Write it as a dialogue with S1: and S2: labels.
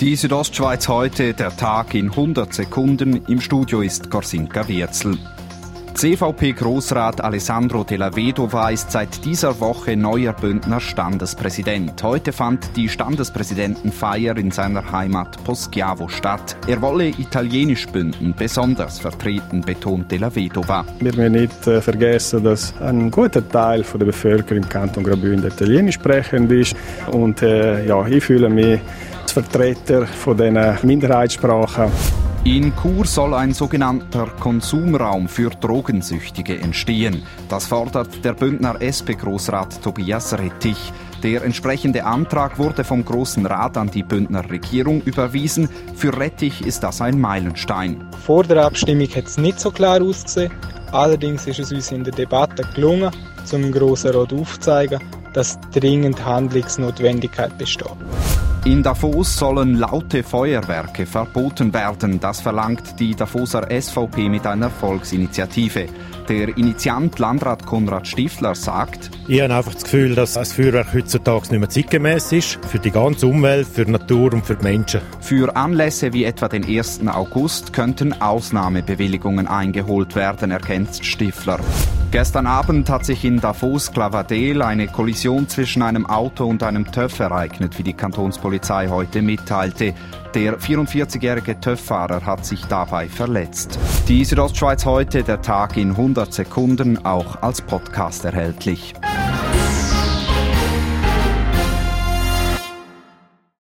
S1: Die Südostschweiz heute, der Tag in 100 Sekunden. Im Studio ist Gorsinka Wirzel. CVP-Großrat Alessandro Della Vedova ist seit dieser Woche neuer Bündner Standespräsident. Heute fand die Standespräsidentenfeier in seiner Heimat Poschiavo statt. Er wolle Italienisch bünden, besonders vertreten, betont Della Vedova.
S2: Wir müssen nicht äh, vergessen, dass ein guter Teil der Bevölkerung im Kanton Graubünden Italienisch sprechend ist. Und äh, ja, ich fühle mich Vertreter von Minderheitssprachen.
S1: In Chur soll ein sogenannter Konsumraum für Drogensüchtige entstehen. Das fordert der Bündner SP-Großrat Tobias Rettich. Der entsprechende Antrag wurde vom Großen Rat an die Bündner Regierung überwiesen. Für Rettich ist das ein Meilenstein.
S3: Vor der Abstimmung hat es nicht so klar ausgesehen. Allerdings ist es uns in der Debatte gelungen, zum Grossen Rat aufzuzeigen, dass dringend Handlungsnotwendigkeit besteht.
S1: In Davos sollen laute Feuerwerke verboten werden. Das verlangt die Davoser SVP mit einer Volksinitiative. Der Initiant Landrat Konrad Stifler sagt,
S4: ich habe einfach das Gefühl, dass das Feuerwerk heutzutage nicht mehr zeitgemäß ist. Für die ganze Umwelt, für die Natur und für die Menschen.
S1: Für Anlässe wie etwa den 1. August könnten Ausnahmebewilligungen eingeholt werden, erkennt Stifler. Gestern Abend hat sich in Davos Clavadel eine Kollision zwischen einem Auto und einem TÜV ereignet, wie die Kantonspolizei heute mitteilte. Der 44-jährige TÜV-Fahrer hat sich dabei verletzt. Die Südostschweiz heute, der Tag in 100 Sekunden, auch als Podcast erhältlich.